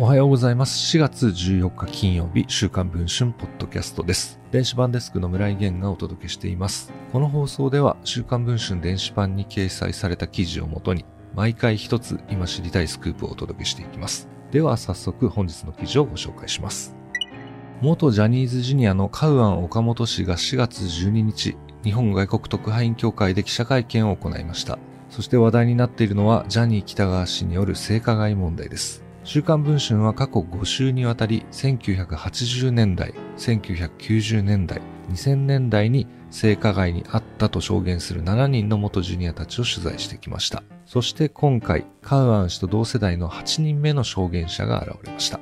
おはようございます。4月14日金曜日、週刊文春ポッドキャストです。電子版デスクの村井源がお届けしています。この放送では、週刊文春電子版に掲載された記事をもとに、毎回一つ今知りたいスクープをお届けしていきます。では早速本日の記事をご紹介します。元ジャニーズジュニアのカウアン岡本氏が4月12日、日本外国特派員協会で記者会見を行いました。そして話題になっているのは、ジャニー北川氏による性加害問題です。週刊文春は過去5週にわたり、1980年代、1990年代、2000年代に性加害にあったと証言する7人の元ジュニアたちを取材してきました。そして今回、カウアン氏と同世代の8人目の証言者が現れました。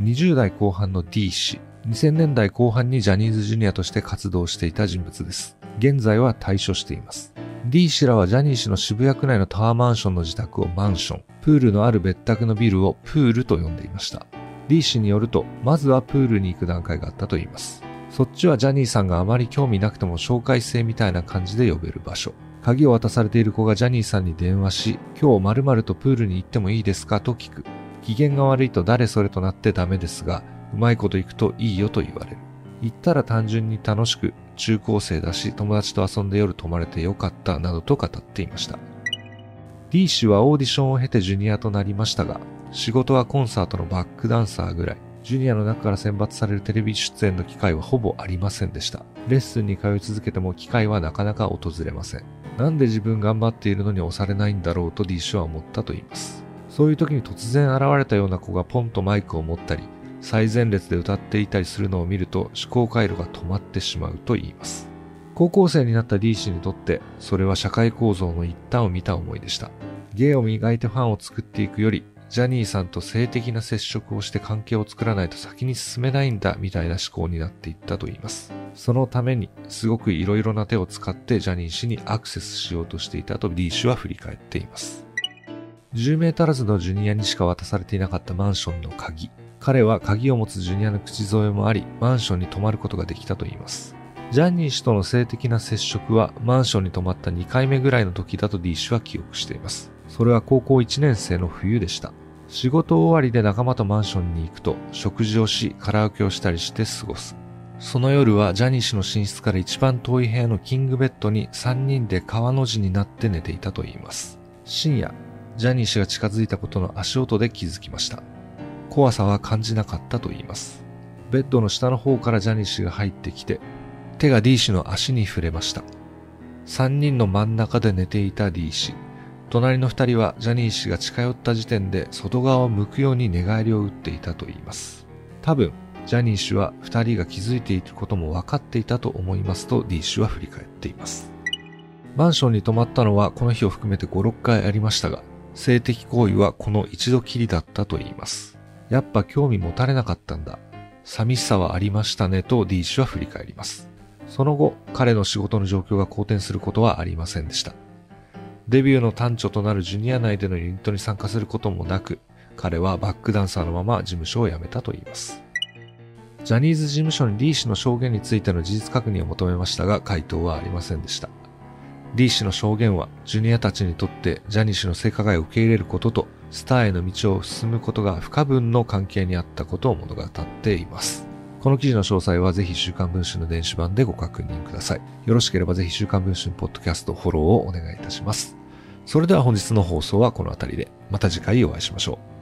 20代後半の D 氏、2000年代後半にジャニーズジュニアとして活動していた人物です。現在は退所しています。D 氏らはジャニー氏の渋谷区内のタワーマンションの自宅をマンション、プールのある別宅のビルをプールと呼んでいました。D 氏によると、まずはプールに行く段階があったといいます。そっちはジャニーさんがあまり興味なくても紹介制みたいな感じで呼べる場所。鍵を渡されている子がジャニーさんに電話し、今日〇〇とプールに行ってもいいですかと聞く。機嫌が悪いと誰それとなってダメですが、うまいこと行くといいよと言われる。行ったら単純に楽しく、中高生だし友達と遊んで夜泊まれてよかったなどと語っていました。D 氏はオーディションを経てジュニアとなりましたが、仕事はコンサートのバックダンサーぐらい、ジュニアの中から選抜されるテレビ出演の機会はほぼありませんでした。レッスンに通い続けても機会はなかなか訪れません。なんで自分頑張っているのに押されないんだろうと D 氏は思ったと言います。そういう時に突然現れたような子がポンとマイクを持ったり、最前列で歌っていたりするのを見ると思考回路が止まってしまうと言います。高校生になった D 氏にとって、それは社会構造の一端を見た思いでした。芸を磨いてファンを作っていくより、ジャニーさんと性的な接触をして関係を作らないと先に進めないんだみたいな思考になっていったと言います。そのためにすごく色々な手を使ってジャニー氏にアクセスしようとしていたと D 氏は振り返っています。10名足らずのジュニアにしか渡されていなかったマンションの鍵。彼は鍵を持つジュニアの口添えもあり、マンションに泊まることができたといいます。ジャニー氏との性的な接触はマンションに泊まった2回目ぐらいの時だと D 氏は記憶しています。それは高校1年生の冬でした。仕事終わりで仲間とマンションに行くと食事をし、カラオケをしたりして過ごす。その夜はジャニー氏の寝室から一番遠い部屋のキングベッドに3人で川の字になって寝ていたといいます。深夜、ジャニー氏が近づいたことの足音で気づきました。怖さは感じなかったと言います。ベッドの下の方からジャニー氏が入ってきて、手が D 氏の足に触れました。三人の真ん中で寝ていた D 氏。隣の二人はジャニー氏が近寄った時点で外側を向くように寝返りを打っていたと言います。多分、ジャニー氏は二人が気づいていることも分かっていたと思いますと D 氏は振り返っています。マンションに泊まったのはこの日を含めて5、6回ありましたが、性的行為はこの一度きりだったと言います。やっぱ興味持たれなかったんだ。寂しさはありましたねと D 氏は振り返ります。その後、彼の仕事の状況が好転することはありませんでした。デビューの端緒となるジュニア内でのユニットに参加することもなく、彼はバックダンサーのまま事務所を辞めたと言います。ジャニーズ事務所に D 氏の証言についての事実確認を求めましたが、回答はありませんでした。D 氏の証言は、ジュニアたちにとってジャニー氏の性加害を受け入れることと、スターへの道を進むことが不可分の関係にあったことを物語っています。この記事の詳細はぜひ週刊文春の電子版でご確認ください。よろしければぜひ週刊文春ポッドキャストフォローをお願いいたします。それでは本日の放送はこの辺りで、また次回お会いしましょう。